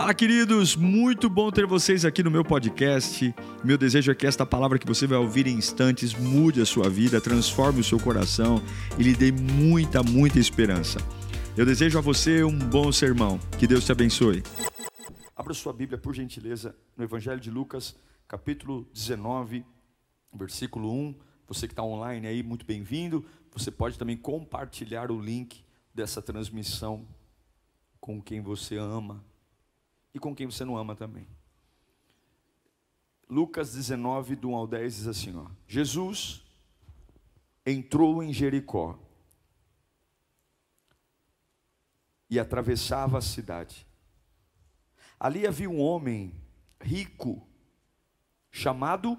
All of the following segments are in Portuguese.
Fala, queridos! Muito bom ter vocês aqui no meu podcast. Meu desejo é que esta palavra que você vai ouvir em instantes mude a sua vida, transforme o seu coração e lhe dê muita, muita esperança. Eu desejo a você um bom sermão. Que Deus te abençoe. Abra sua Bíblia, por gentileza, no Evangelho de Lucas, capítulo 19, versículo 1. Você que está online aí, muito bem-vindo. Você pode também compartilhar o link dessa transmissão com quem você ama e com quem você não ama também. Lucas 19, do 1 ao 10 diz assim: ó, Jesus entrou em Jericó e atravessava a cidade. Ali havia um homem rico chamado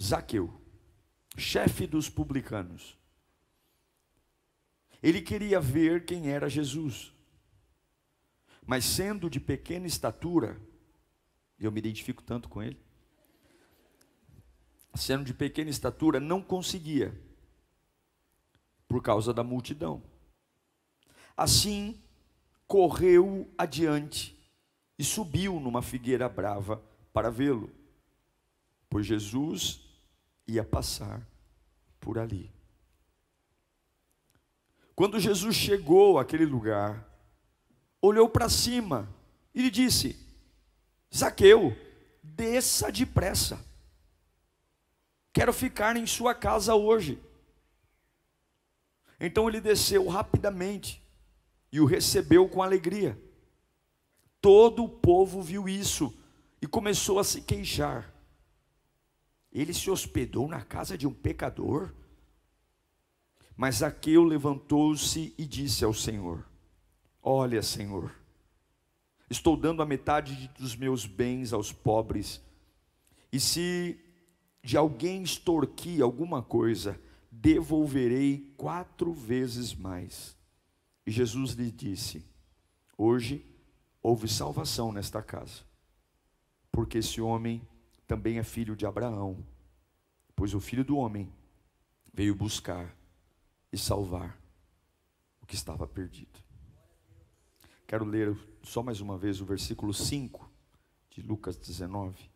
Zaqueu, chefe dos publicanos. Ele queria ver quem era Jesus mas sendo de pequena estatura, eu me identifico tanto com ele, sendo de pequena estatura, não conseguia, por causa da multidão. Assim, correu adiante e subiu numa figueira brava para vê-lo, pois Jesus ia passar por ali. Quando Jesus chegou àquele lugar, olhou para cima e lhe disse: Zaqueu, desça depressa. Quero ficar em sua casa hoje. Então ele desceu rapidamente e o recebeu com alegria. Todo o povo viu isso e começou a se queixar. Ele se hospedou na casa de um pecador. Mas Zaqueu levantou-se e disse ao Senhor: Olha, Senhor, estou dando a metade dos meus bens aos pobres, e se de alguém extorquir alguma coisa, devolverei quatro vezes mais. E Jesus lhe disse: Hoje houve salvação nesta casa, porque esse homem também é filho de Abraão, pois o filho do homem veio buscar e salvar o que estava perdido. Quero ler só mais uma vez o versículo 5 de Lucas 19.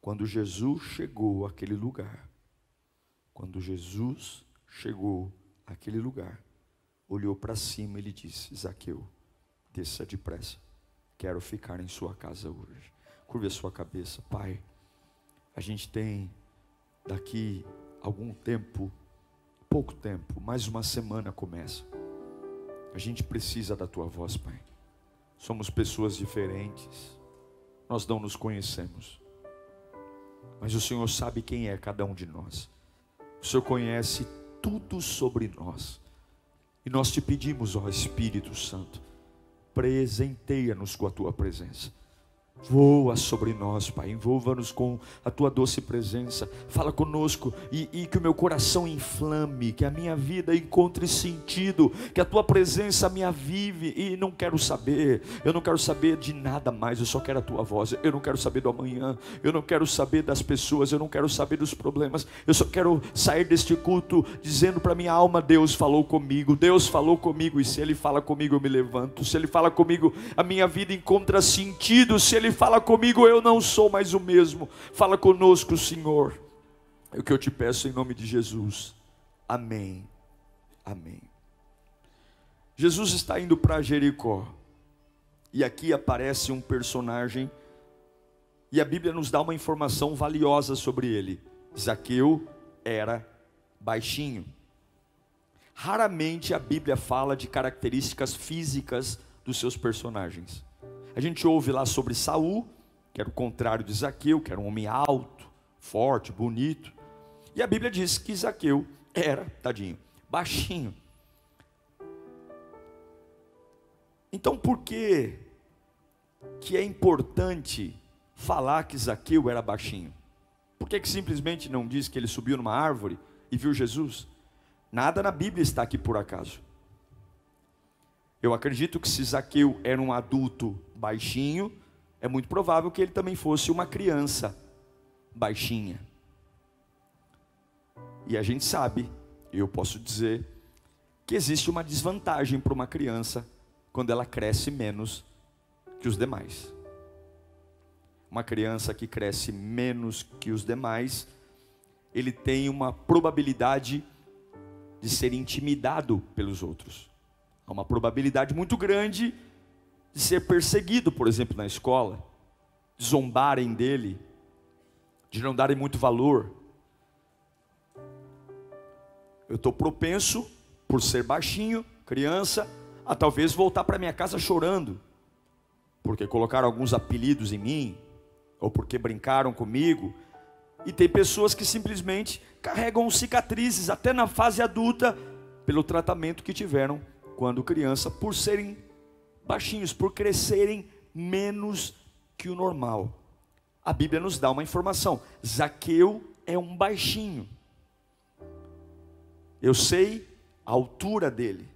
Quando Jesus chegou àquele lugar, quando Jesus chegou àquele lugar, olhou para cima e lhe disse: Zaqueu, desça depressa, quero ficar em sua casa hoje. Curve a sua cabeça, Pai. A gente tem daqui algum tempo, pouco tempo, mais uma semana começa. A gente precisa da tua voz, Pai. Somos pessoas diferentes, nós não nos conhecemos, mas o Senhor sabe quem é cada um de nós, o Senhor conhece tudo sobre nós, e nós te pedimos, ó Espírito Santo, presenteia-nos com a tua presença. Voa sobre nós, Pai, envolva-nos com a tua doce presença, fala conosco e, e, que o meu coração inflame, que a minha vida encontre sentido, que a tua presença me avive. E não quero saber, eu não quero saber de nada mais, eu só quero a tua voz. Eu não quero saber do amanhã, eu não quero saber das pessoas, eu não quero saber dos problemas, eu só quero sair deste culto dizendo para minha alma: Deus falou comigo, Deus falou comigo, e se Ele fala comigo, eu me levanto, se Ele fala comigo, a minha vida encontra sentido, se Ele ele fala comigo, eu não sou mais o mesmo. Fala conosco, Senhor. É o que eu te peço em nome de Jesus. Amém. Amém. Jesus está indo para Jericó. E aqui aparece um personagem e a Bíblia nos dá uma informação valiosa sobre ele. Zaqueu era baixinho. Raramente a Bíblia fala de características físicas dos seus personagens. A gente ouve lá sobre Saul, que era o contrário de Zaqueu, que era um homem alto, forte, bonito. E a Bíblia diz que Zaqueu era, tadinho, baixinho. Então por que que é importante falar que Zaqueu era baixinho? Por que, que simplesmente não diz que ele subiu numa árvore e viu Jesus? Nada na Bíblia está aqui por acaso. Eu acredito que se Zaqueu era um adulto baixinho, é muito provável que ele também fosse uma criança baixinha. E a gente sabe, eu posso dizer, que existe uma desvantagem para uma criança quando ela cresce menos que os demais. uma criança que cresce menos que os demais, ele tem uma probabilidade de ser intimidado pelos outros. Há uma probabilidade muito grande de ser perseguido, por exemplo, na escola, de zombarem dele, de não darem muito valor. Eu estou propenso, por ser baixinho, criança, a talvez voltar para minha casa chorando, porque colocaram alguns apelidos em mim, ou porque brincaram comigo. E tem pessoas que simplesmente carregam cicatrizes até na fase adulta pelo tratamento que tiveram quando criança, por serem baixinhos, por crescerem menos que o normal. A Bíblia nos dá uma informação: Zaqueu é um baixinho. Eu sei a altura dele.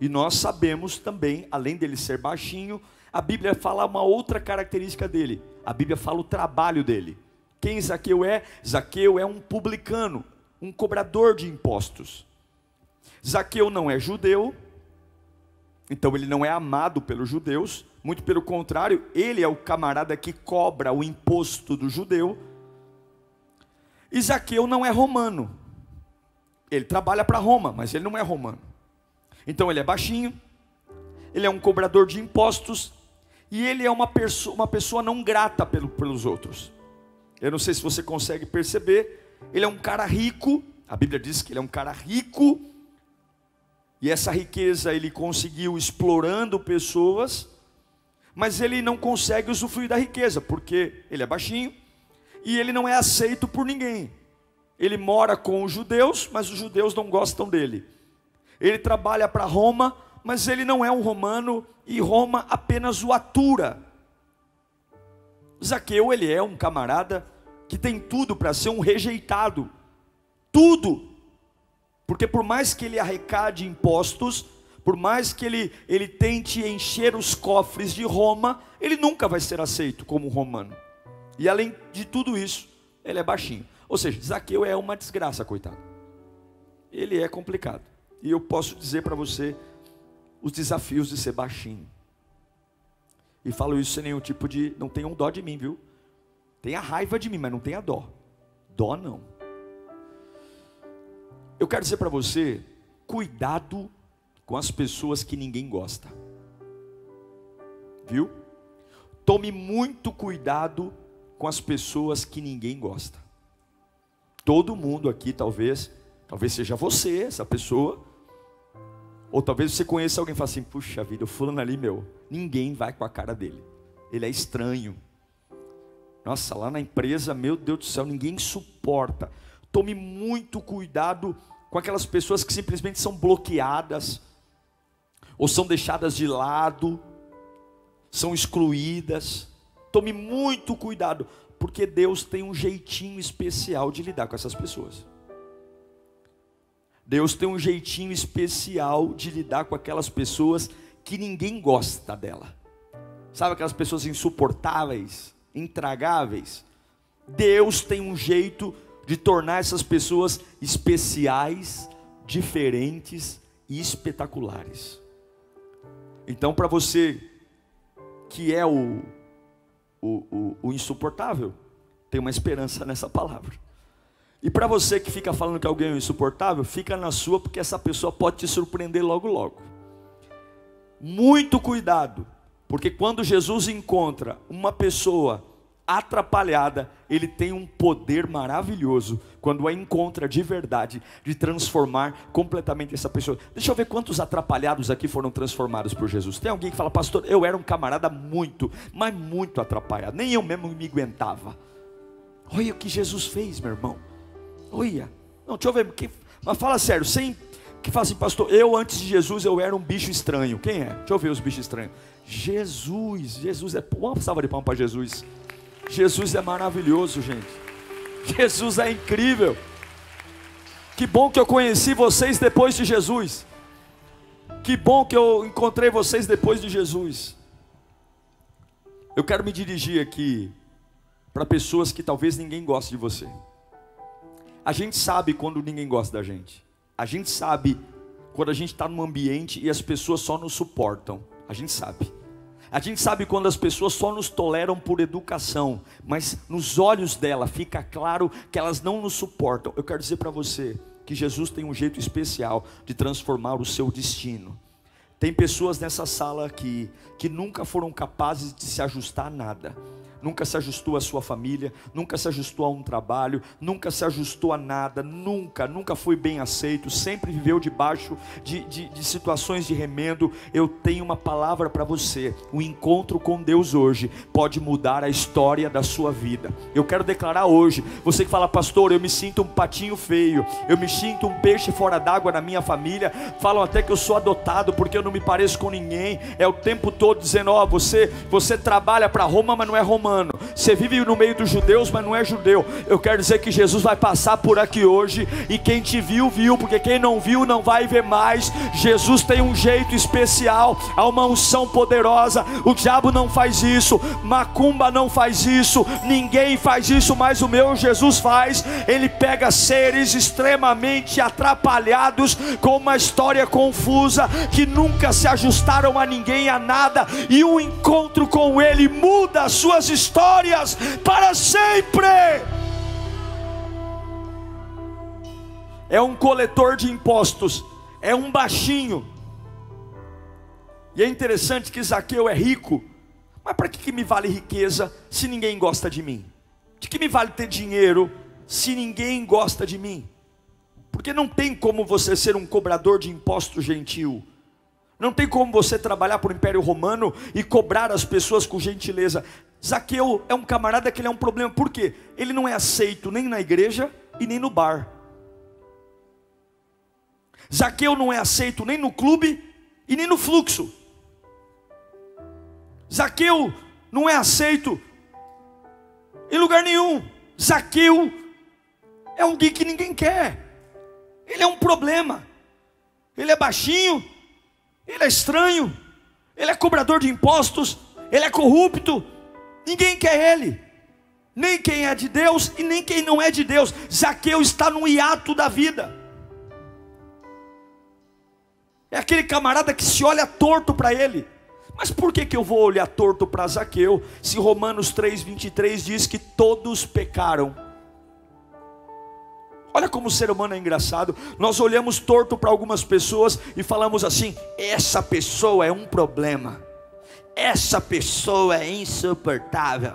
E nós sabemos também, além dele ser baixinho, a Bíblia fala uma outra característica dele. A Bíblia fala o trabalho dele. Quem Zaqueu é? Zaqueu é um publicano, um cobrador de impostos. Zaqueu não é judeu, então ele não é amado pelos judeus, muito pelo contrário, ele é o camarada que cobra o imposto do judeu. E Zaqueu não é romano. Ele trabalha para Roma, mas ele não é romano. Então ele é baixinho, ele é um cobrador de impostos e ele é uma, perso uma pessoa não grata pelo, pelos outros. Eu não sei se você consegue perceber, ele é um cara rico, a Bíblia diz que ele é um cara rico, e essa riqueza ele conseguiu explorando pessoas, mas ele não consegue usufruir da riqueza, porque ele é baixinho e ele não é aceito por ninguém. Ele mora com os judeus, mas os judeus não gostam dele. Ele trabalha para Roma, mas ele não é um romano e Roma apenas o atura. Zaqueu, ele é um camarada que tem tudo para ser um rejeitado. Tudo. Porque por mais que ele arrecade impostos, por mais que ele, ele tente encher os cofres de Roma, ele nunca vai ser aceito como romano. E além de tudo isso, ele é baixinho. Ou seja, Zaqueu é uma desgraça, coitado. Ele é complicado. E eu posso dizer para você os desafios de ser baixinho. E falo isso sem nenhum tipo de. Não tenham dó de mim, viu? Tenha raiva de mim, mas não tenha dó. Dó não. Eu quero dizer para você, cuidado com as pessoas que ninguém gosta. Viu? Tome muito cuidado com as pessoas que ninguém gosta. Todo mundo aqui, talvez, talvez seja você, essa pessoa, ou talvez você conheça alguém e fale assim: puxa vida, o fulano ali, meu, ninguém vai com a cara dele. Ele é estranho. Nossa, lá na empresa, meu Deus do céu, ninguém suporta. Tome muito cuidado com aquelas pessoas que simplesmente são bloqueadas, ou são deixadas de lado, são excluídas. Tome muito cuidado, porque Deus tem um jeitinho especial de lidar com essas pessoas. Deus tem um jeitinho especial de lidar com aquelas pessoas que ninguém gosta dela. Sabe aquelas pessoas insuportáveis, intragáveis? Deus tem um jeito de tornar essas pessoas especiais, diferentes e espetaculares. Então, para você que é o, o, o, o, insuportável, tem uma esperança nessa palavra. E para você que fica falando que alguém é insuportável, fica na sua, porque essa pessoa pode te surpreender logo, logo. Muito cuidado, porque quando Jesus encontra uma pessoa atrapalhada, ele tem um poder maravilhoso quando a encontra de verdade, de transformar completamente essa pessoa. Deixa eu ver quantos atrapalhados aqui foram transformados por Jesus. Tem alguém que fala, pastor, eu era um camarada muito, mas muito atrapalhado, nem eu mesmo me aguentava. Olha o que Jesus fez, meu irmão. Olha, não, deixa eu ver, que, mas fala sério, sem que fala assim, pastor, eu antes de Jesus eu era um bicho estranho. Quem é? Deixa eu ver os bichos estranhos. Jesus, Jesus é. Uma salva de palmas para Jesus. Jesus é maravilhoso, gente. Jesus é incrível. Que bom que eu conheci vocês depois de Jesus. Que bom que eu encontrei vocês depois de Jesus. Eu quero me dirigir aqui para pessoas que talvez ninguém goste de você. A gente sabe quando ninguém gosta da gente. A gente sabe quando a gente está num ambiente e as pessoas só nos suportam. A gente sabe. A gente sabe quando as pessoas só nos toleram por educação, mas nos olhos dela fica claro que elas não nos suportam. Eu quero dizer para você que Jesus tem um jeito especial de transformar o seu destino. Tem pessoas nessa sala aqui que nunca foram capazes de se ajustar a nada nunca se ajustou à sua família, nunca se ajustou a um trabalho, nunca se ajustou a nada, nunca, nunca foi bem aceito, sempre viveu debaixo de, de, de situações de remendo. Eu tenho uma palavra para você: o encontro com Deus hoje pode mudar a história da sua vida. Eu quero declarar hoje, você que fala, pastor, eu me sinto um patinho feio, eu me sinto um peixe fora d'água na minha família, falam até que eu sou adotado porque eu não me pareço com ninguém, é o tempo todo dizendo: ó, oh, você, você trabalha para Roma, mas não é romano romano. Você vive no meio dos judeus, mas não é judeu. Eu quero dizer que Jesus vai passar por aqui hoje. E quem te viu, viu. Porque quem não viu, não vai ver mais. Jesus tem um jeito especial. Há uma unção poderosa. O diabo não faz isso. Macumba não faz isso. Ninguém faz isso, mas o meu Jesus faz. Ele pega seres extremamente atrapalhados. Com uma história confusa. Que nunca se ajustaram a ninguém, a nada. E um encontro com Ele muda as suas histórias histórias para sempre. É um coletor de impostos, é um baixinho. E é interessante que Zaqueu é rico, mas para que, que me vale riqueza se ninguém gosta de mim? De que me vale ter dinheiro se ninguém gosta de mim? Porque não tem como você ser um cobrador de impostos gentil. Não tem como você trabalhar para o Império Romano e cobrar as pessoas com gentileza. Zaqueu é um camarada que ele é um problema, por quê? Ele não é aceito nem na igreja e nem no bar. Zaqueu não é aceito nem no clube e nem no fluxo. Zaqueu não é aceito em lugar nenhum. Zaqueu é alguém que ninguém quer. Ele é um problema. Ele é baixinho, ele é estranho, ele é cobrador de impostos, ele é corrupto, Ninguém quer ele. Nem quem é de Deus e nem quem não é de Deus. Zaqueu está no hiato da vida. É aquele camarada que se olha torto para ele. Mas por que, que eu vou olhar torto para Zaqueu? Se Romanos 3,23 diz que todos pecaram. Olha como o ser humano é engraçado. Nós olhamos torto para algumas pessoas e falamos assim: essa pessoa é um problema essa pessoa é insuportável,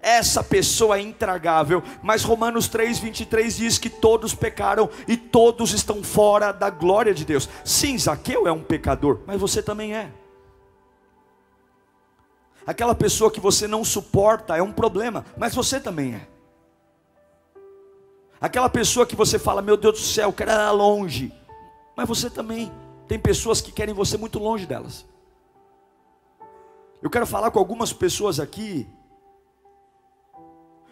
essa pessoa é intragável, mas Romanos 3,23 diz que todos pecaram e todos estão fora da glória de Deus. Sim, Zaqueu é um pecador, mas você também é. Aquela pessoa que você não suporta é um problema, mas você também é. Aquela pessoa que você fala, meu Deus do céu, eu quero ela longe, mas você também. Tem pessoas que querem você muito longe delas. Eu quero falar com algumas pessoas aqui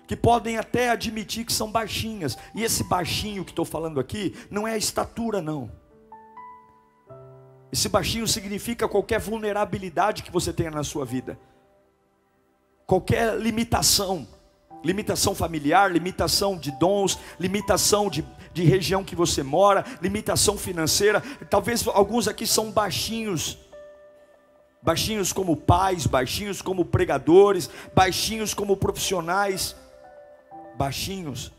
que podem até admitir que são baixinhas. E esse baixinho que estou falando aqui não é a estatura, não. Esse baixinho significa qualquer vulnerabilidade que você tenha na sua vida, qualquer limitação, limitação familiar, limitação de dons, limitação de, de região que você mora, limitação financeira. Talvez alguns aqui são baixinhos baixinhos como pais, baixinhos como pregadores, baixinhos como profissionais, baixinhos.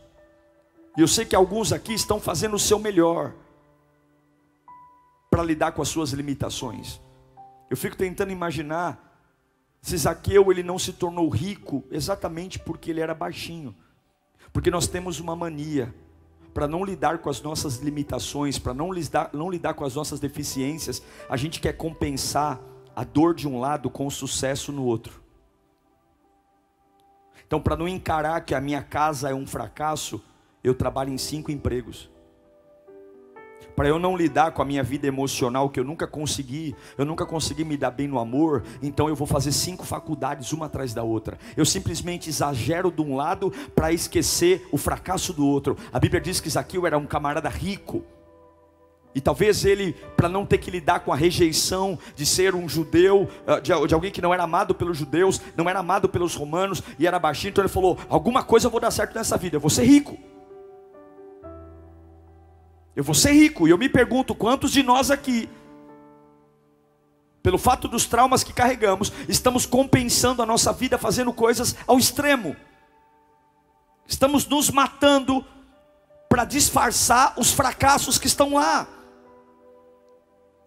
E eu sei que alguns aqui estão fazendo o seu melhor para lidar com as suas limitações. Eu fico tentando imaginar se Zaqueu ele não se tornou rico exatamente porque ele era baixinho. Porque nós temos uma mania para não lidar com as nossas limitações, para não lidar, não lidar com as nossas deficiências, a gente quer compensar a dor de um lado com o sucesso no outro. Então, para não encarar que a minha casa é um fracasso, eu trabalho em cinco empregos. Para eu não lidar com a minha vida emocional, que eu nunca consegui, eu nunca consegui me dar bem no amor, então eu vou fazer cinco faculdades, uma atrás da outra. Eu simplesmente exagero de um lado para esquecer o fracasso do outro. A Bíblia diz que Zaqueu era um camarada rico, e talvez ele, para não ter que lidar com a rejeição de ser um judeu, ah, de, alguém que não era amado pelos judeus, não era amado pelos romanos e era baixinho, então ele falou: alguma coisa eu vou dar certo nessa vida, eu vou ser rico. Eu vou ser rico. E eu me pergunto: quantos de nós aqui pelo fato dos traumas que carregamos, estamos compensando a nossa vida fazendo coisas ao extremo. Estamos nos matando para disfarçar os fracassos que estão lá.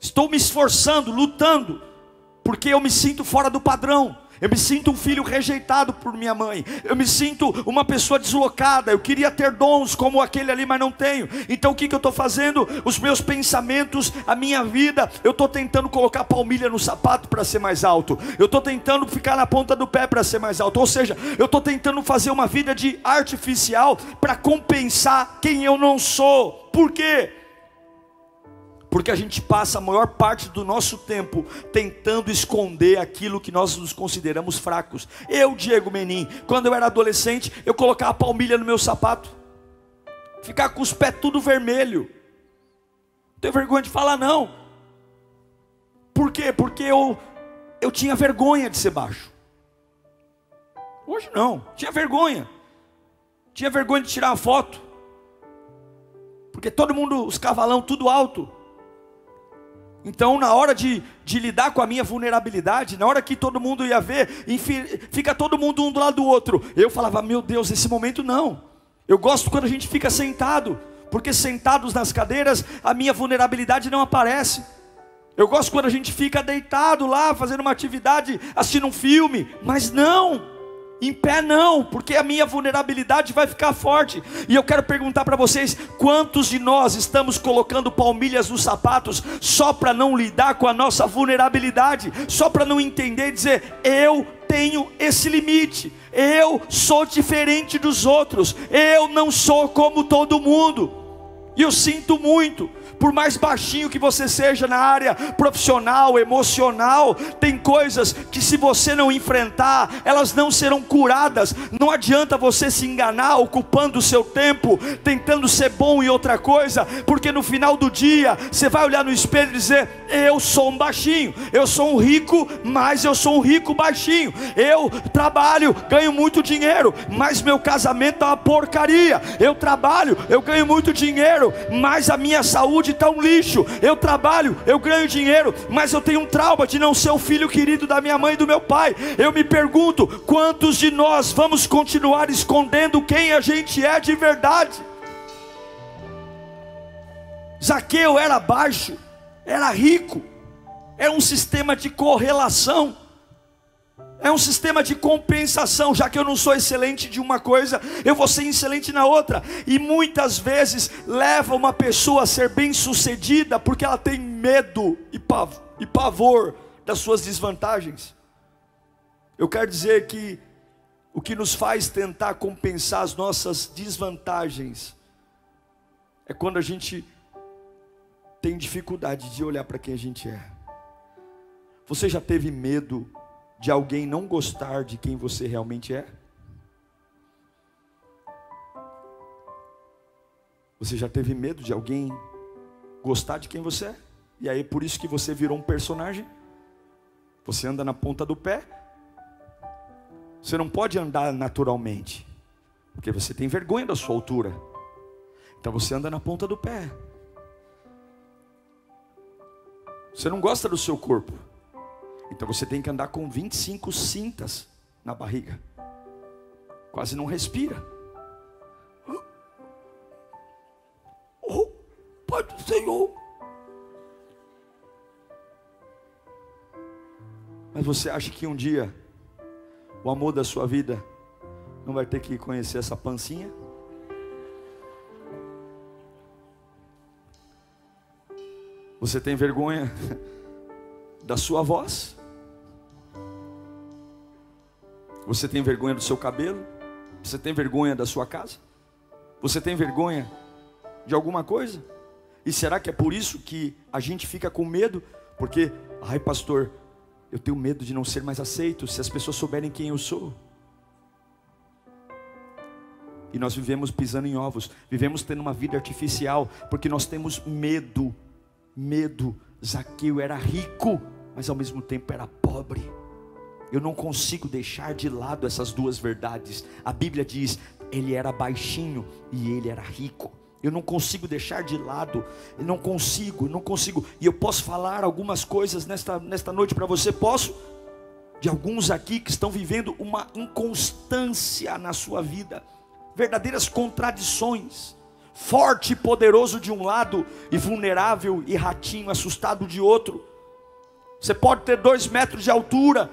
Estou me esforçando, lutando, porque eu me sinto fora do padrão. Eu me sinto um filho rejeitado por minha mãe. Eu me sinto uma pessoa deslocada. Eu queria ter dons como aquele ali, mas não tenho. Então o que, que eu estou fazendo? Os meus pensamentos, a minha vida. Eu estou tentando colocar palmilha no sapato para ser mais alto. Eu estou tentando ficar na ponta do pé para ser mais alto. Ou seja, eu estou tentando fazer uma vida de artificial para compensar quem eu não sou. Por quê? Porque a gente passa a maior parte do nosso tempo tentando esconder aquilo que nós nos consideramos fracos. Eu, Diego Menin, quando eu era adolescente, eu colocava a palmilha no meu sapato, ficar com os pés tudo vermelho. Não tenho vergonha de falar não. Por quê? Porque eu eu tinha vergonha de ser baixo. Hoje não, tinha vergonha. Tinha vergonha de tirar uma foto. Porque todo mundo, os cavalão tudo alto. Então, na hora de, de, lidar com a minha vulnerabilidade, na hora que todo mundo ia ver, fica todo mundo um do lado do outro. Eu falava, meu Deus, esse momento não. Eu gosto quando a gente fica sentado, porque sentados nas cadeiras, a minha vulnerabilidade não aparece. Eu gosto quando a gente fica deitado lá, fazendo uma atividade, assistindo um filme, mas não. Em pé não, porque a minha vulnerabilidade vai ficar forte. E eu quero perguntar para vocês: quantos de nós estamos colocando palmilhas nos sapatos só para não lidar com a nossa vulnerabilidade, só para não entender e dizer, eu tenho esse limite, eu sou diferente dos outros, eu não sou como todo mundo. E eu sinto muito, por mais baixinho que você seja na área profissional, emocional, tem coisas que se você não enfrentar, elas não serão curadas. Não adianta você se enganar ocupando o seu tempo, tentando ser bom em outra coisa, porque no final do dia você vai olhar no espelho e dizer: Eu sou um baixinho, eu sou um rico, mas eu sou um rico baixinho. Eu trabalho, ganho muito dinheiro, mas meu casamento é uma porcaria. Eu trabalho, eu ganho muito dinheiro, mas a minha saúde está um lixo. Eu trabalho, eu ganho dinheiro, mas eu tenho um trauma de não ser o filho querido da minha mãe e do meu pai. Eu me pergunto: quantos de nós vamos continuar escondendo quem a gente é de verdade? Zaqueu era baixo, era rico, era um sistema de correlação é um sistema de compensação, já que eu não sou excelente de uma coisa, eu vou ser excelente na outra. E muitas vezes leva uma pessoa a ser bem-sucedida porque ela tem medo e pavor das suas desvantagens. Eu quero dizer que o que nos faz tentar compensar as nossas desvantagens é quando a gente tem dificuldade de olhar para quem a gente é. Você já teve medo de alguém não gostar de quem você realmente é? Você já teve medo de alguém gostar de quem você é? E aí por isso que você virou um personagem? Você anda na ponta do pé? Você não pode andar naturalmente, porque você tem vergonha da sua altura. Então você anda na ponta do pé. Você não gosta do seu corpo. Então você tem que andar com 25 cintas na barriga. Quase não respira. Oh, Pai do Senhor. Mas você acha que um dia o amor da sua vida não vai ter que conhecer essa pancinha? Você tem vergonha da sua voz? Você tem vergonha do seu cabelo? Você tem vergonha da sua casa? Você tem vergonha de alguma coisa? E será que é por isso que a gente fica com medo? Porque, ai pastor, eu tenho medo de não ser mais aceito se as pessoas souberem quem eu sou. E nós vivemos pisando em ovos, vivemos tendo uma vida artificial, porque nós temos medo. Medo. Zaqueu era rico, mas ao mesmo tempo era pobre. Eu não consigo deixar de lado essas duas verdades. A Bíblia diz: ele era baixinho e ele era rico. Eu não consigo deixar de lado, eu não consigo, não consigo. E eu posso falar algumas coisas nesta, nesta noite para você, posso? De alguns aqui que estão vivendo uma inconstância na sua vida, verdadeiras contradições forte e poderoso de um lado, e vulnerável e ratinho, assustado de outro. Você pode ter dois metros de altura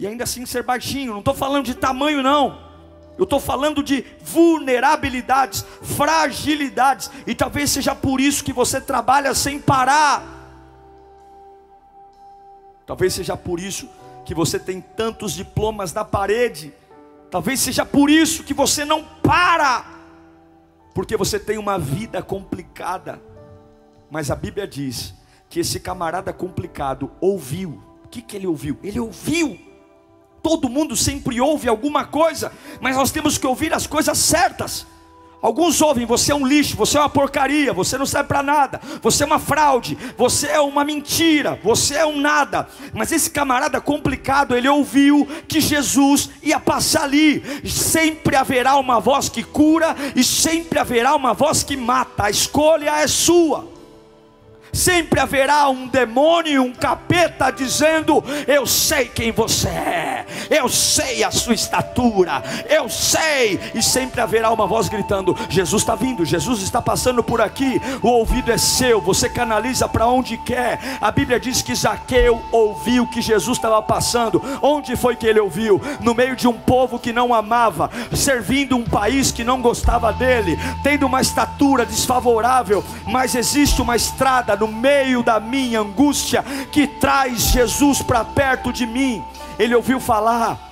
e ainda assim ser baixinho. Não estou falando de tamanho, não. Eu estou falando de vulnerabilidades, fragilidades, e talvez seja por isso que você trabalha sem parar. Talvez seja por isso que você tem tantos diplomas na parede. Talvez seja por isso que você não para porque você tem uma vida complicada. Mas a Bíblia diz que esse camarada complicado ouviu. O que, que ele ouviu? Ele ouviu. Todo mundo sempre ouve alguma coisa, mas nós temos que ouvir as coisas certas. Alguns ouvem, você é um lixo, você é uma porcaria, você não serve para nada, você é uma fraude, você é uma mentira, você é um nada. Mas esse camarada complicado, ele ouviu que Jesus ia passar ali. Sempre haverá uma voz que cura e sempre haverá uma voz que mata. A escolha é sua. Sempre haverá um demônio, um capeta dizendo: Eu sei quem você é, eu sei a sua estatura, eu sei. E sempre haverá uma voz gritando: Jesus está vindo, Jesus está passando por aqui. O ouvido é seu, você canaliza para onde quer. A Bíblia diz que Zaqueu ouviu que Jesus estava passando. Onde foi que ele ouviu? No meio de um povo que não amava, servindo um país que não gostava dele, tendo uma estatura desfavorável, mas existe uma estrada no meio da minha angústia, que traz Jesus para perto de mim. Ele ouviu falar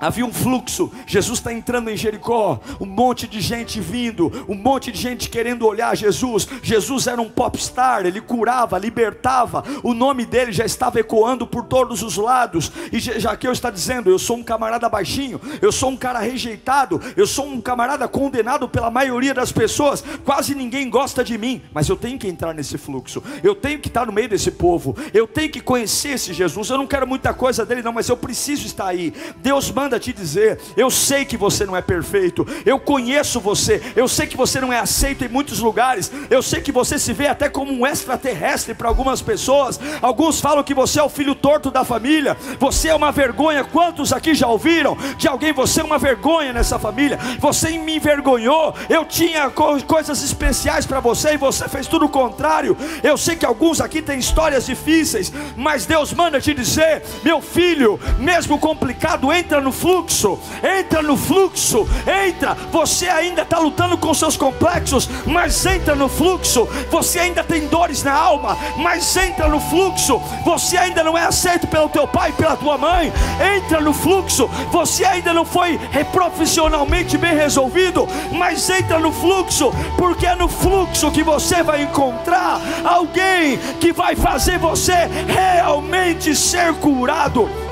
Havia um fluxo, Jesus está entrando em Jericó, um monte de gente vindo, um monte de gente querendo olhar Jesus. Jesus era um popstar, ele curava, libertava, o nome dele já estava ecoando por todos os lados. E Jaqueu está dizendo: Eu sou um camarada baixinho, eu sou um cara rejeitado, eu sou um camarada condenado pela maioria das pessoas, quase ninguém gosta de mim, mas eu tenho que entrar nesse fluxo, eu tenho que estar no meio desse povo, eu tenho que conhecer esse Jesus. Eu não quero muita coisa dele, não, mas eu preciso estar aí. Deus manda manda te dizer: eu sei que você não é perfeito, eu conheço você, eu sei que você não é aceito em muitos lugares, eu sei que você se vê até como um extraterrestre para algumas pessoas. Alguns falam que você é o filho torto da família, você é uma vergonha. Quantos aqui já ouviram de alguém? Você é uma vergonha nessa família, você me envergonhou. Eu tinha co coisas especiais para você e você fez tudo o contrário. Eu sei que alguns aqui têm histórias difíceis, mas Deus manda te dizer: meu filho, mesmo complicado, entra no fluxo, entra no fluxo, entra. Você ainda está lutando com seus complexos, mas entra no fluxo. Você ainda tem dores na alma, mas entra no fluxo. Você ainda não é aceito pelo teu pai, pela tua mãe, entra no fluxo. Você ainda não foi profissionalmente bem resolvido, mas entra no fluxo, porque é no fluxo que você vai encontrar alguém que vai fazer você realmente ser curado.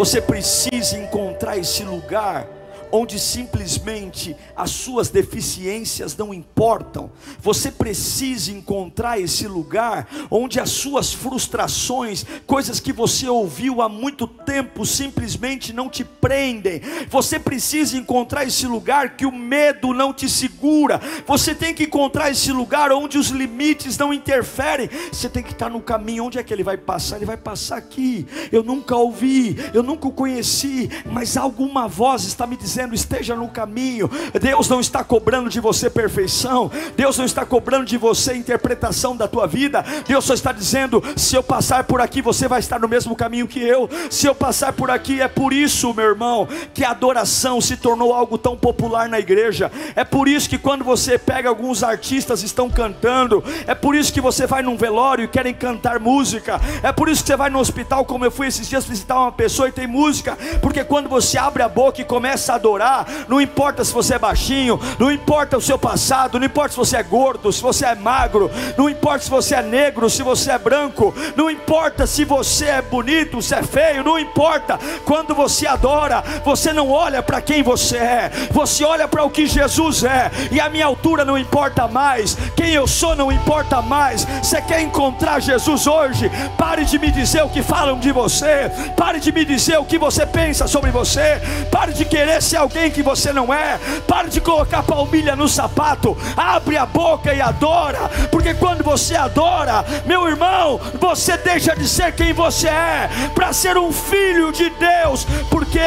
Você precisa encontrar esse lugar onde simplesmente as suas deficiências não importam. Você precisa encontrar esse lugar onde as suas frustrações, coisas que você ouviu há muito tempo, simplesmente não te prendem. Você precisa encontrar esse lugar que o medo não te segura. Você tem que encontrar esse lugar onde os limites não interferem. Você tem que estar no caminho. Onde é que ele vai passar? Ele vai passar aqui. Eu nunca ouvi, eu nunca o conheci, mas alguma voz está me dizendo dizendo: esteja no caminho. Deus não está cobrando de você perfeição, Deus não está cobrando de você interpretação da tua vida. Deus só está dizendo: se eu passar por aqui, você vai estar no mesmo caminho que eu. Se eu passar por aqui, é por isso, meu irmão, que a adoração se tornou algo tão popular na igreja. É por isso que quando você pega alguns artistas estão cantando, é por isso que você vai num velório e querem cantar música. É por isso que você vai no hospital, como eu fui esses dias visitar uma pessoa e tem música, porque quando você abre a boca e começa a adorar adorar, não importa se você é baixinho, não importa o seu passado, não importa se você é gordo, se você é magro, não importa se você é negro, se você é branco, não importa se você é bonito, se é feio, não importa. Quando você adora, você não olha para quem você é, você olha para o que Jesus é, e a minha altura não importa mais, quem eu sou não importa mais. Você quer encontrar Jesus hoje? Pare de me dizer o que falam de você, pare de me dizer o que você pensa sobre você, pare de querer se alguém que você não é. Pare de colocar palmilha no sapato. Abre a boca e adora. Porque quando você adora, meu irmão, você deixa de ser quem você é para ser um filho de Deus. Porque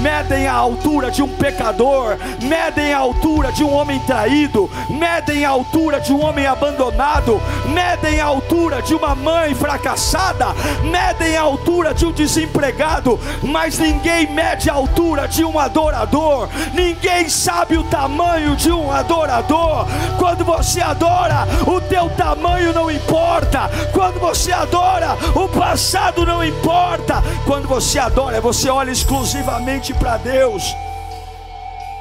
medem a altura de um pecador, medem a altura de um homem traído, medem a altura de um homem abandonado, medem a altura de uma mãe fracassada, medem a altura de um desempregado, mas ninguém mede a altura de um adorador, ninguém sabe o tamanho de um adorador. Quando você adora, o teu tamanho não importa, quando você adora, o passado não importa, quando você adora, você olha exclusivamente para Deus.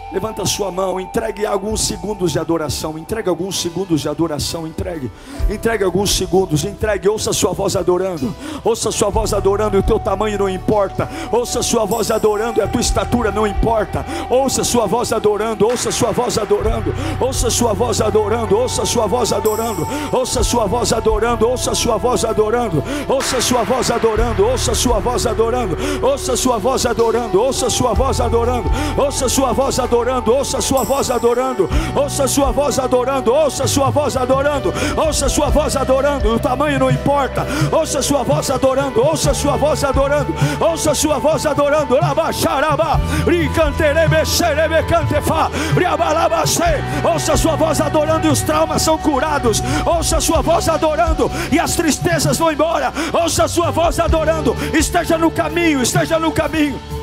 Levanta a sua mão, entregue alguns segundos de adoração, entregue alguns segundos de adoração, entregue, entregue alguns segundos, entregue, ouça sua voz adorando, ouça sua voz adorando e o teu tamanho não importa, ouça sua voz adorando e a tua estatura não importa, ouça sua voz adorando, ouça sua voz adorando, ouça sua voz adorando, ouça sua voz adorando, ouça sua voz adorando, ouça sua voz adorando, ouça sua voz adorando, ouça sua voz adorando, ouça sua voz adorando, ouça sua voz adorando, ouça sua voz adorando adorando, ouça sua voz adorando, ouça sua voz adorando, ouça sua voz adorando, ouça sua voz adorando, o tamanho não importa, ouça sua voz adorando, ouça sua voz adorando, ouça sua voz adorando, labaxaraba, ricanterebe, xerebe, cantefa, riabalabacê, ouça sua voz adorando e os traumas são curados, ouça sua voz adorando e as tristezas vão embora, ouça sua voz adorando, esteja no caminho, esteja no caminho.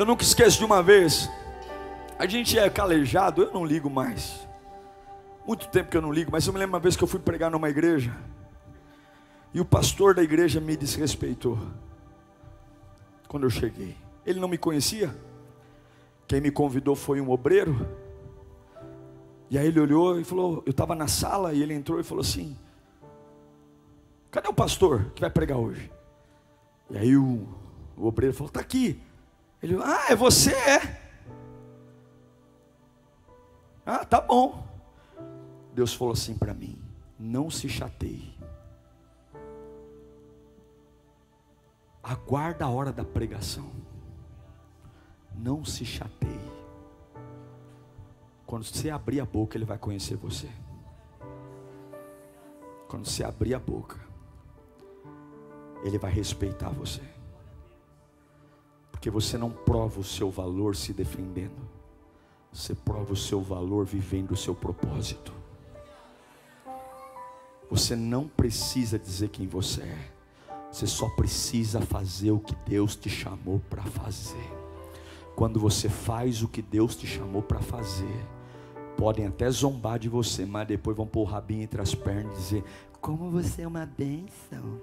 Eu nunca esqueço de uma vez. A gente é calejado, eu não ligo mais. Muito tempo que eu não ligo, mas eu me lembro uma vez que eu fui pregar numa igreja. E o pastor da igreja me desrespeitou. Quando eu cheguei. Ele não me conhecia. Quem me convidou foi um obreiro. E aí ele olhou e falou: Eu estava na sala e ele entrou e falou assim: Cadê o pastor que vai pregar hoje? E aí o, o obreiro falou: Está aqui. Ele, ah, é você? É? Ah, tá bom. Deus falou assim para mim: não se chateie. Aguarda a hora da pregação. Não se chateie. Quando você abrir a boca, Ele vai conhecer você. Quando você abrir a boca, Ele vai respeitar você. Porque você não prova o seu valor se defendendo, você prova o seu valor vivendo o seu propósito. Você não precisa dizer quem você é, você só precisa fazer o que Deus te chamou para fazer. Quando você faz o que Deus te chamou para fazer, podem até zombar de você, mas depois vão pôr o rabinho entre as pernas e dizer: Como você é uma bênção,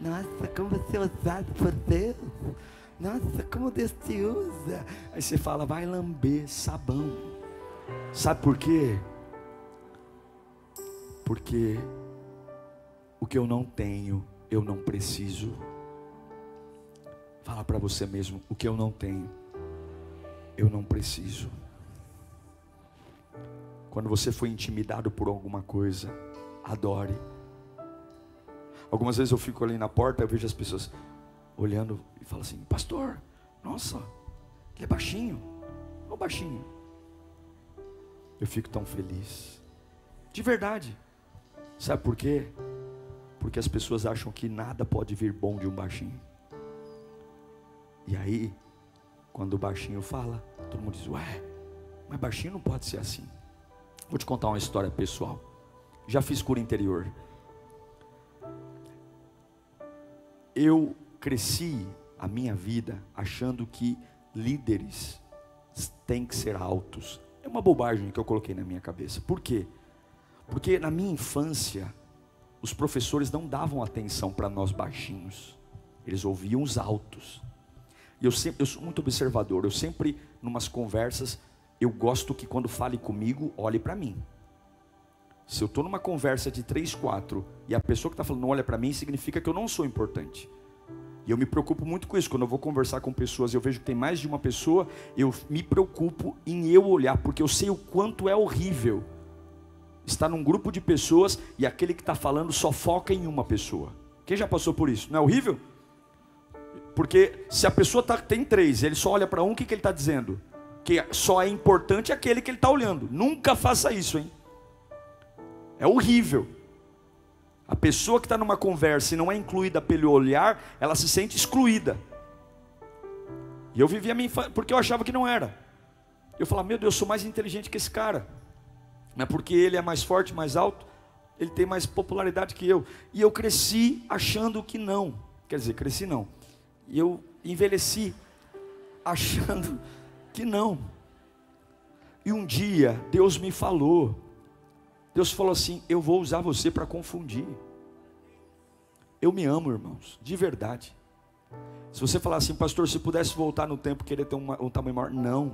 nossa, como você é usado por Deus. Nossa, como Deus te usa. Aí você fala, vai lamber sabão. Sabe por quê? Porque o que eu não tenho, eu não preciso. Fala para você mesmo, o que eu não tenho, eu não preciso. Quando você foi intimidado por alguma coisa, adore. Algumas vezes eu fico ali na porta, eu vejo as pessoas, olhando e fala assim: Pastor, nossa, ele é baixinho. Olha o baixinho. Eu fico tão feliz. De verdade. Sabe por quê? Porque as pessoas acham que nada pode vir bom de um baixinho. E aí, quando o baixinho fala, todo mundo diz: Ué, mas baixinho não pode ser assim. Vou te contar uma história pessoal. Já fiz cura interior. Eu cresci a minha vida achando que líderes têm que ser altos. É uma bobagem que eu coloquei na minha cabeça. Por quê? Porque na minha infância, os professores não davam atenção para nós baixinhos. Eles ouviam os altos. E eu sempre, eu sou muito observador. Eu sempre, numas conversas, eu gosto que quando fale comigo, olhe para mim. Se eu estou numa conversa de três, quatro, e a pessoa que está falando não olha para mim, significa que eu não sou importante. E eu me preocupo muito com isso. Quando eu vou conversar com pessoas e eu vejo que tem mais de uma pessoa, eu me preocupo em eu olhar, porque eu sei o quanto é horrível estar num grupo de pessoas e aquele que está falando só foca em uma pessoa. Quem já passou por isso? Não é horrível? Porque se a pessoa tá, tem três, ele só olha para um, o que, que ele está dizendo? Que só é importante aquele que ele está olhando. Nunca faça isso, hein? É horrível. A pessoa que está numa conversa e não é incluída pelo olhar, ela se sente excluída. E eu vivia a minha infância, porque eu achava que não era. Eu falava, meu Deus, eu sou mais inteligente que esse cara. Mas porque ele é mais forte, mais alto, ele tem mais popularidade que eu. E eu cresci achando que não. Quer dizer, cresci não. E eu envelheci achando que não. E um dia Deus me falou. Deus falou assim: Eu vou usar você para confundir. Eu me amo, irmãos, de verdade. Se você falar assim, pastor, se pudesse voltar no tempo, querer ter um, um tamanho maior, não,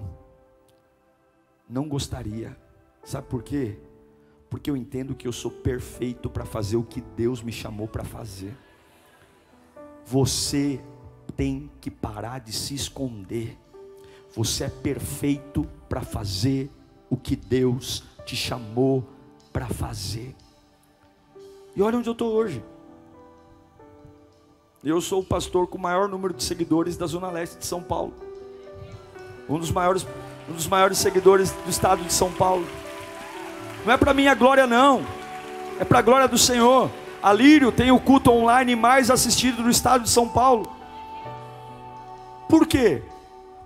não gostaria. Sabe por quê? Porque eu entendo que eu sou perfeito para fazer o que Deus me chamou para fazer. Você tem que parar de se esconder. Você é perfeito para fazer o que Deus te chamou para fazer. E olha onde eu estou hoje. Eu sou o pastor com o maior número de seguidores da Zona Leste de São Paulo. Um dos maiores, um dos maiores seguidores do estado de São Paulo. Não é para minha glória, não. É para a glória do Senhor. A Lírio tem o culto online mais assistido do estado de São Paulo. Por quê?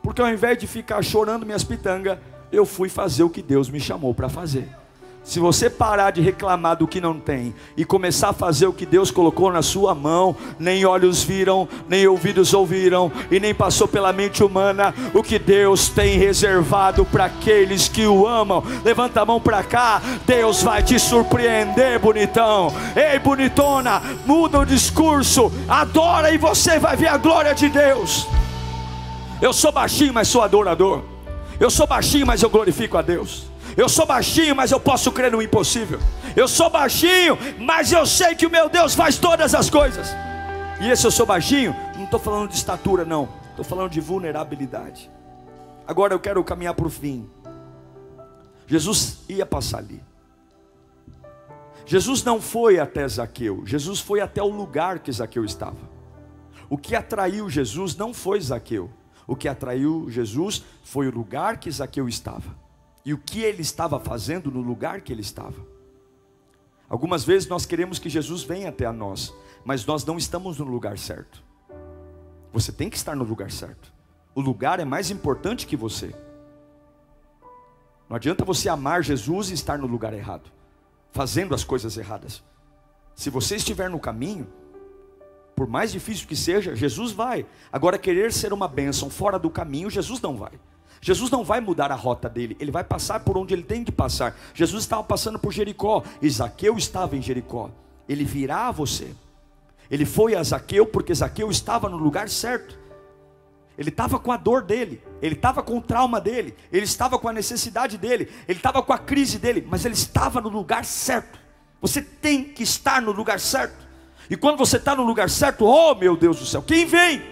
Porque ao invés de ficar chorando minhas pitangas, eu fui fazer o que Deus me chamou para fazer. Se você parar de reclamar do que não tem e começar a fazer o que Deus colocou na sua mão, nem olhos viram, nem ouvidos ouviram, e nem passou pela mente humana o que Deus tem reservado para aqueles que o amam. Levanta a mão para cá, Deus vai te surpreender, bonitão. Ei, bonitona, muda o discurso, adora e você vai ver a glória de Deus. Eu sou baixinho, mas sou adorador. Eu sou baixinho, mas eu glorifico a Deus. Eu sou baixinho, mas eu posso crer no impossível. Eu sou baixinho, mas eu sei que o meu Deus faz todas as coisas. E esse eu sou baixinho, não estou falando de estatura, não. Estou falando de vulnerabilidade. Agora eu quero caminhar para o fim. Jesus ia passar ali. Jesus não foi até Zaqueu, Jesus foi até o lugar que Zaqueu estava. O que atraiu Jesus não foi Zaqueu, o que atraiu Jesus foi o lugar que Zaqueu estava e o que ele estava fazendo no lugar que ele estava. Algumas vezes nós queremos que Jesus venha até a nós, mas nós não estamos no lugar certo. Você tem que estar no lugar certo. O lugar é mais importante que você. Não adianta você amar Jesus e estar no lugar errado, fazendo as coisas erradas. Se você estiver no caminho, por mais difícil que seja, Jesus vai. Agora, querer ser uma bênção fora do caminho, Jesus não vai. Jesus não vai mudar a rota dele, ele vai passar por onde ele tem que passar. Jesus estava passando por Jericó, e estava em Jericó. Ele virá a você. Ele foi a Zaqueu porque Zaqueu estava no lugar certo. Ele estava com a dor dele, ele estava com o trauma dele, ele estava com a necessidade dele, ele estava com a crise dele, mas ele estava no lugar certo. Você tem que estar no lugar certo. E quando você está no lugar certo, oh meu Deus do céu, quem vem?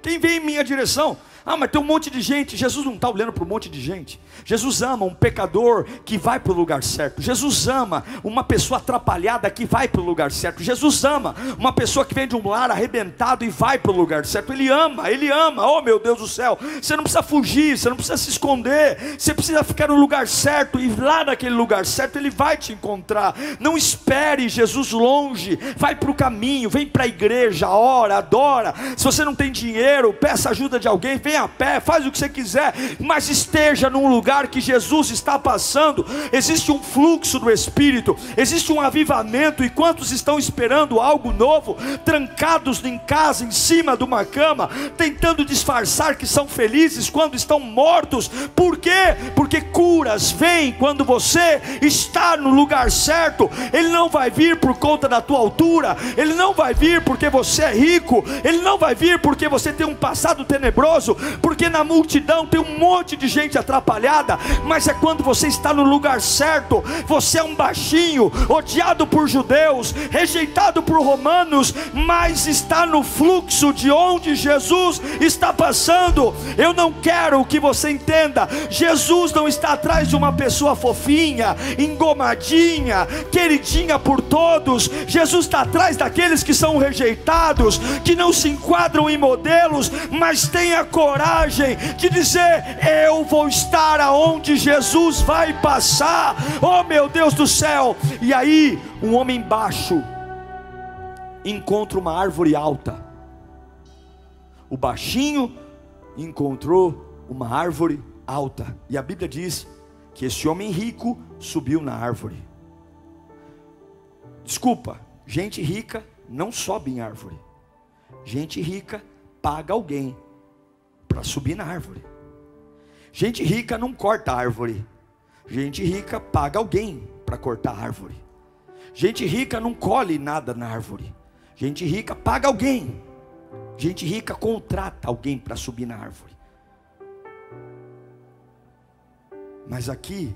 Quem vem em minha direção? Ah, mas tem um monte de gente. Jesus não está olhando para um monte de gente. Jesus ama um pecador que vai para o lugar certo. Jesus ama uma pessoa atrapalhada que vai para o lugar certo. Jesus ama uma pessoa que vem de um lar arrebentado e vai para o lugar certo. Ele ama, ele ama. Oh meu Deus do céu. Você não precisa fugir, você não precisa se esconder. Você precisa ficar no lugar certo e lá naquele lugar certo ele vai te encontrar. Não espere Jesus longe. Vai para o caminho, vem para a igreja, ora, adora. Se você não tem dinheiro, peça ajuda de alguém, vem a pé, faz o que você quiser, mas esteja num lugar que Jesus está passando. Existe um fluxo do Espírito, existe um avivamento, e quantos estão esperando algo novo, trancados em casa, em cima de uma cama, tentando disfarçar que são felizes quando estão mortos. Por quê? Porque curas vêm quando você está no lugar certo. Ele não vai vir por conta da tua altura, ele não vai vir porque você é rico, ele não vai vir porque você tem um passado tenebroso, porque na multidão tem um monte de gente atrapalhada, mas é quando você está no lugar certo, você é um baixinho, odiado por judeus, rejeitado por romanos, mas está no fluxo de onde Jesus está passando. Eu não quero que você entenda, Jesus não está atrás de uma pessoa fofinha, engomadinha, queridinha por todos. Jesus está atrás daqueles que são rejeitados, que não se enquadram em modelos, mas têm a coragem de dizer: Eu vou estar aonde Jesus vai passar. Oh meu Deus do céu! E aí, um homem baixo encontra uma árvore alta. O baixinho encontrou uma árvore alta. E a Bíblia diz que esse homem rico subiu na árvore. Desculpa, gente rica não sobe em árvore. Gente rica paga alguém para subir na árvore. Gente rica não corta árvore. Gente rica paga alguém para cortar árvore. Gente rica não colhe nada na árvore. Gente rica paga alguém. Gente rica contrata alguém para subir na árvore. Mas aqui,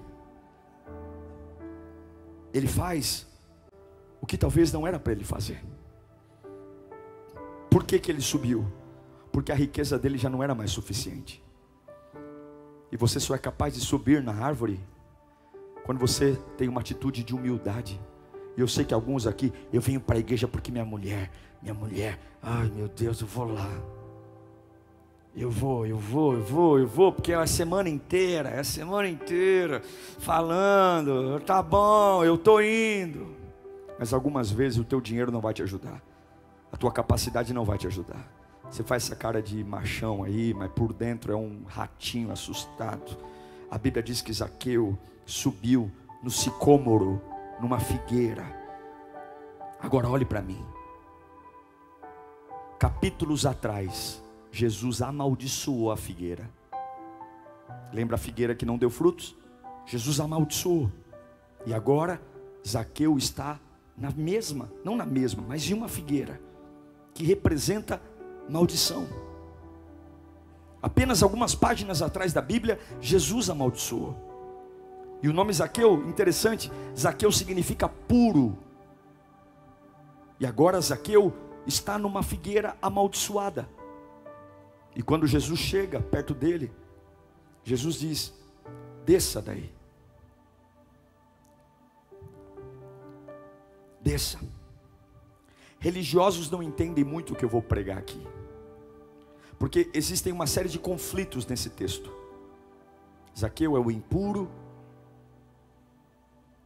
ele faz o que talvez não era para ele fazer. Por que, que ele subiu? Porque a riqueza dele já não era mais suficiente. E você só é capaz de subir na árvore quando você tem uma atitude de humildade. E eu sei que alguns aqui, eu venho para a igreja porque minha mulher, minha mulher, ai meu Deus, eu vou lá. Eu vou, eu vou, eu vou, eu vou, porque é a semana inteira, é a semana inteira falando, tá bom, eu tô indo. Mas algumas vezes o teu dinheiro não vai te ajudar. A tua capacidade não vai te ajudar. Você faz essa cara de machão aí, mas por dentro é um ratinho assustado. A Bíblia diz que Zaqueu subiu no sicômoro, numa figueira. Agora olhe para mim. Capítulos atrás, Jesus amaldiçoou a figueira. Lembra a figueira que não deu frutos? Jesus amaldiçoou. E agora Zaqueu está na mesma, não na mesma, mas em uma figueira que representa maldição. Apenas algumas páginas atrás da Bíblia, Jesus amaldiçoou. E o nome Zaqueu, interessante, Zaqueu significa puro. E agora Zaqueu está numa figueira amaldiçoada. E quando Jesus chega perto dele, Jesus diz: desça daí. Desça. Religiosos não entendem muito o que eu vou pregar aqui, porque existem uma série de conflitos nesse texto. Zaqueu é o impuro,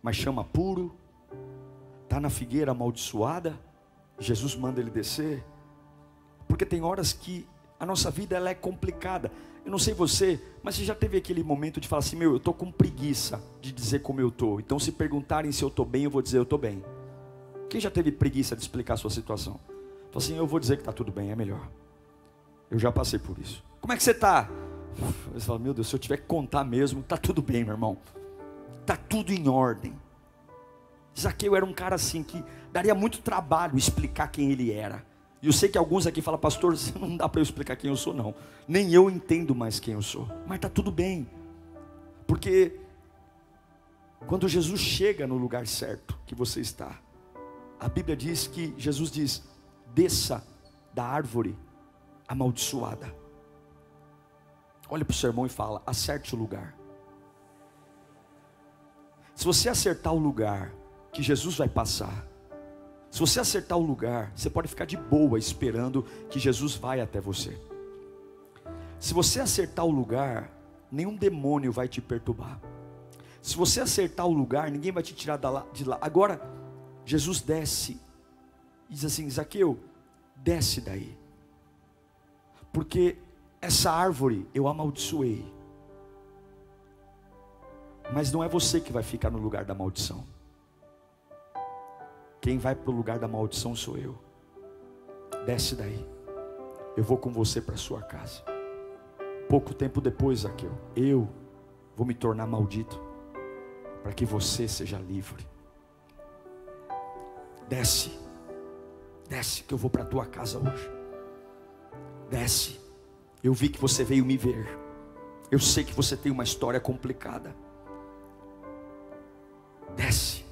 mas chama puro, está na figueira amaldiçoada, Jesus manda ele descer, porque tem horas que a nossa vida ela é complicada. Eu não sei você, mas você já teve aquele momento de falar assim: meu, eu estou com preguiça de dizer como eu estou. Então, se perguntarem se eu estou bem, eu vou dizer eu estou bem. Quem já teve preguiça de explicar a sua situação? Fala assim: eu vou dizer que está tudo bem, é melhor. Eu já passei por isso. Como é que você está? Você fala: meu Deus, se eu tiver que contar mesmo, está tudo bem, meu irmão. Está tudo em ordem. Zaqueu era um cara assim que daria muito trabalho explicar quem ele era. E eu sei que alguns aqui falam, pastor, não dá para eu explicar quem eu sou, não. Nem eu entendo mais quem eu sou. Mas está tudo bem. Porque quando Jesus chega no lugar certo que você está, a Bíblia diz que Jesus diz: desça da árvore amaldiçoada. Olha para o sermão e fala: acerte o lugar. Se você acertar o lugar que Jesus vai passar, se você acertar o lugar, você pode ficar de boa esperando que Jesus vai até você. Se você acertar o lugar, nenhum demônio vai te perturbar. Se você acertar o lugar, ninguém vai te tirar de lá. Agora, Jesus desce e diz assim: Zaqueu, desce daí, porque essa árvore eu amaldiçoei, mas não é você que vai ficar no lugar da maldição. Quem vai para o lugar da maldição sou eu. Desce daí. Eu vou com você para sua casa. Pouco tempo depois, Zaqueu, eu vou me tornar maldito para que você seja livre. Desce. Desce que eu vou para a tua casa hoje. Desce. Eu vi que você veio me ver. Eu sei que você tem uma história complicada. Desce.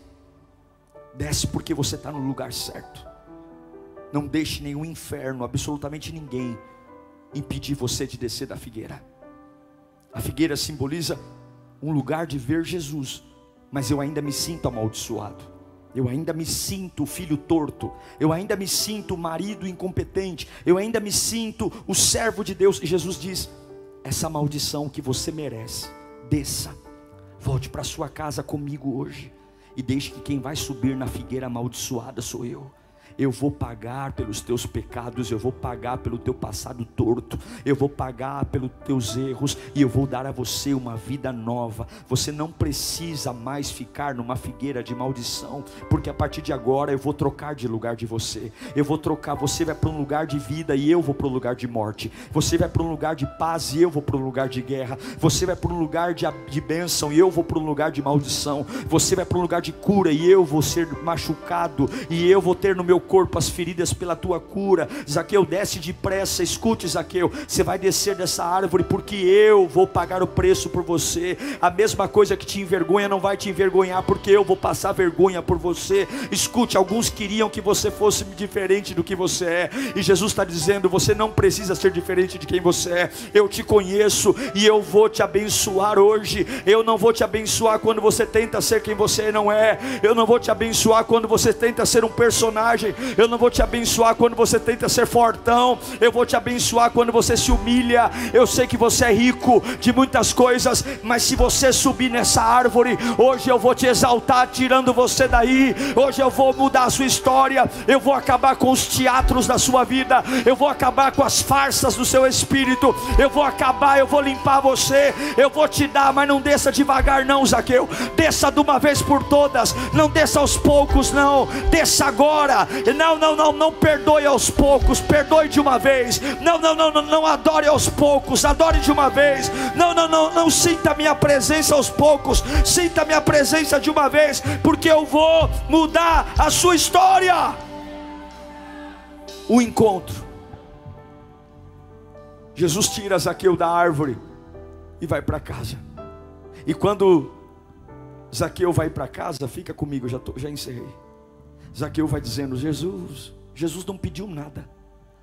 Desce porque você está no lugar certo. Não deixe nenhum inferno, absolutamente ninguém, impedir você de descer da figueira. A figueira simboliza um lugar de ver Jesus, mas eu ainda me sinto amaldiçoado. Eu ainda me sinto filho torto, eu ainda me sinto marido incompetente, eu ainda me sinto o servo de Deus. E Jesus diz: essa maldição que você merece, desça, volte para sua casa comigo hoje, e deixe que quem vai subir na figueira amaldiçoada sou eu eu vou pagar pelos teus pecados, eu vou pagar pelo teu passado torto, eu vou pagar pelos teus erros e eu vou dar a você uma vida nova. Você não precisa mais ficar numa figueira de maldição, porque a partir de agora eu vou trocar de lugar de você. Eu vou trocar, você vai para um lugar de vida e eu vou para um lugar de morte. Você vai para um lugar de paz e eu vou para um lugar de guerra. Você vai para um lugar de, de bênção e eu vou para um lugar de maldição. Você vai para um lugar de cura e eu vou ser machucado e eu vou ter no meu corpo as feridas pela tua cura. Zaqueu, desce depressa, escute, Zaqueu, você vai descer dessa árvore porque eu vou pagar o preço por você. A mesma coisa que te envergonha não vai te envergonhar porque eu vou passar vergonha por você. Escute, alguns queriam que você fosse diferente do que você é, e Jesus está dizendo: você não precisa ser diferente de quem você é. Eu te conheço e eu vou te abençoar hoje. Eu não vou te abençoar quando você tenta ser quem você não é. Eu não vou te abençoar quando você tenta ser um personagem. Eu não vou te abençoar quando você tenta ser fortão. Eu vou te abençoar quando você se humilha. Eu sei que você é rico de muitas coisas, mas se você subir nessa árvore, hoje eu vou te exaltar, tirando você daí. Hoje eu vou mudar a sua história. Eu vou acabar com os teatros da sua vida. Eu vou acabar com as farsas do seu espírito. Eu vou acabar, eu vou limpar você. Eu vou te dar, mas não desça devagar, não, Zaqueu. Desça de uma vez por todas. Não desça aos poucos, não. Desça agora. Não, não, não, não perdoe aos poucos, perdoe de uma vez. Não, não, não, não, não adore aos poucos, adore de uma vez. Não, não, não, não sinta minha presença aos poucos, sinta minha presença de uma vez, porque eu vou mudar a sua história. O encontro. Jesus tira Zaqueu da árvore e vai para casa. E quando Zaqueu vai para casa, fica comigo, já, tô, já encerrei. Zaqueu vai dizendo: Jesus, Jesus não pediu nada.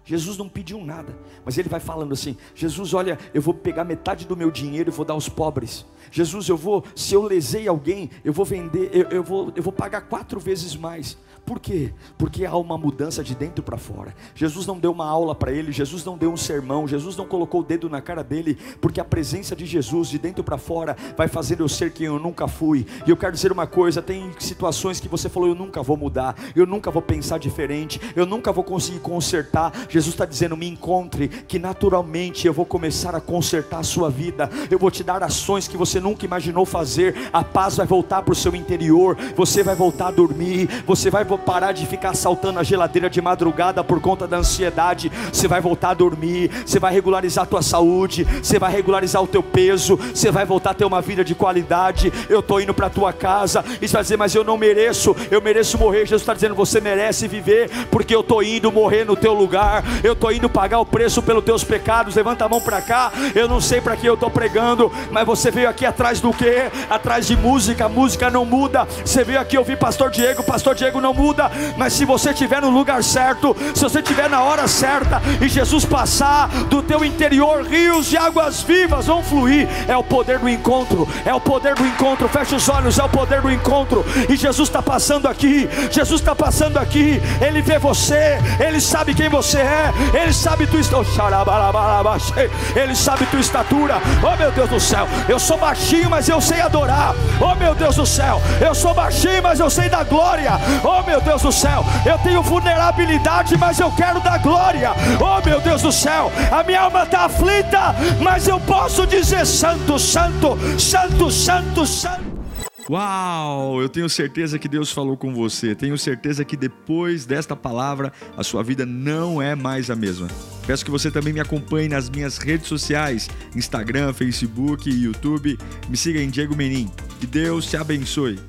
Jesus não pediu nada, mas ele vai falando assim: Jesus, olha, eu vou pegar metade do meu dinheiro e vou dar aos pobres. Jesus, eu vou, se eu lesei alguém, eu vou vender, eu, eu, vou, eu vou pagar quatro vezes mais. Por quê? Porque há uma mudança de dentro para fora. Jesus não deu uma aula para ele, Jesus não deu um sermão, Jesus não colocou o dedo na cara dele, porque a presença de Jesus de dentro para fora vai fazer eu ser quem eu nunca fui. E eu quero dizer uma coisa: tem situações que você falou, eu nunca vou mudar, eu nunca vou pensar diferente, eu nunca vou conseguir consertar. Jesus está dizendo: me encontre, que naturalmente eu vou começar a consertar a sua vida, eu vou te dar ações que você nunca imaginou fazer, a paz vai voltar para o seu interior, você vai voltar a dormir, você vai parar de ficar saltando a geladeira de madrugada por conta da ansiedade. Você vai voltar a dormir, você vai regularizar a tua saúde, você vai regularizar o teu peso, você vai voltar a ter uma vida de qualidade. Eu estou indo para a tua casa e você vai dizer, mas eu não mereço, eu mereço morrer. Jesus está dizendo, você merece viver, porque eu estou indo morrer no teu lugar, eu estou indo pagar o preço pelos teus pecados. Levanta a mão para cá, eu não sei para que eu estou pregando, mas você veio aqui atrás do que? Atrás de música, música não muda. Você veio aqui ouvir Pastor Diego, Pastor Diego não muda muda, mas se você estiver no lugar certo, se você estiver na hora certa e Jesus passar do teu interior, rios de águas vivas vão fluir. É o poder do encontro, é o poder do encontro. Feche os olhos, é o poder do encontro. E Jesus está passando aqui, Jesus está passando aqui. Ele vê você, ele sabe quem você é, ele sabe tua ele sabe tua estatura. Oh meu Deus do céu, eu sou baixinho, mas eu sei adorar. Oh meu Deus do céu, eu sou baixinho, mas eu sei da glória. Oh meu Deus do céu, eu tenho vulnerabilidade, mas eu quero dar glória. Oh meu Deus do céu, a minha alma está aflita, mas eu posso dizer: Santo, Santo, Santo, Santo, Santo. Uau! Eu tenho certeza que Deus falou com você. Tenho certeza que depois desta palavra a sua vida não é mais a mesma. Peço que você também me acompanhe nas minhas redes sociais: Instagram, Facebook YouTube. Me siga em Diego Menin. Que Deus te abençoe.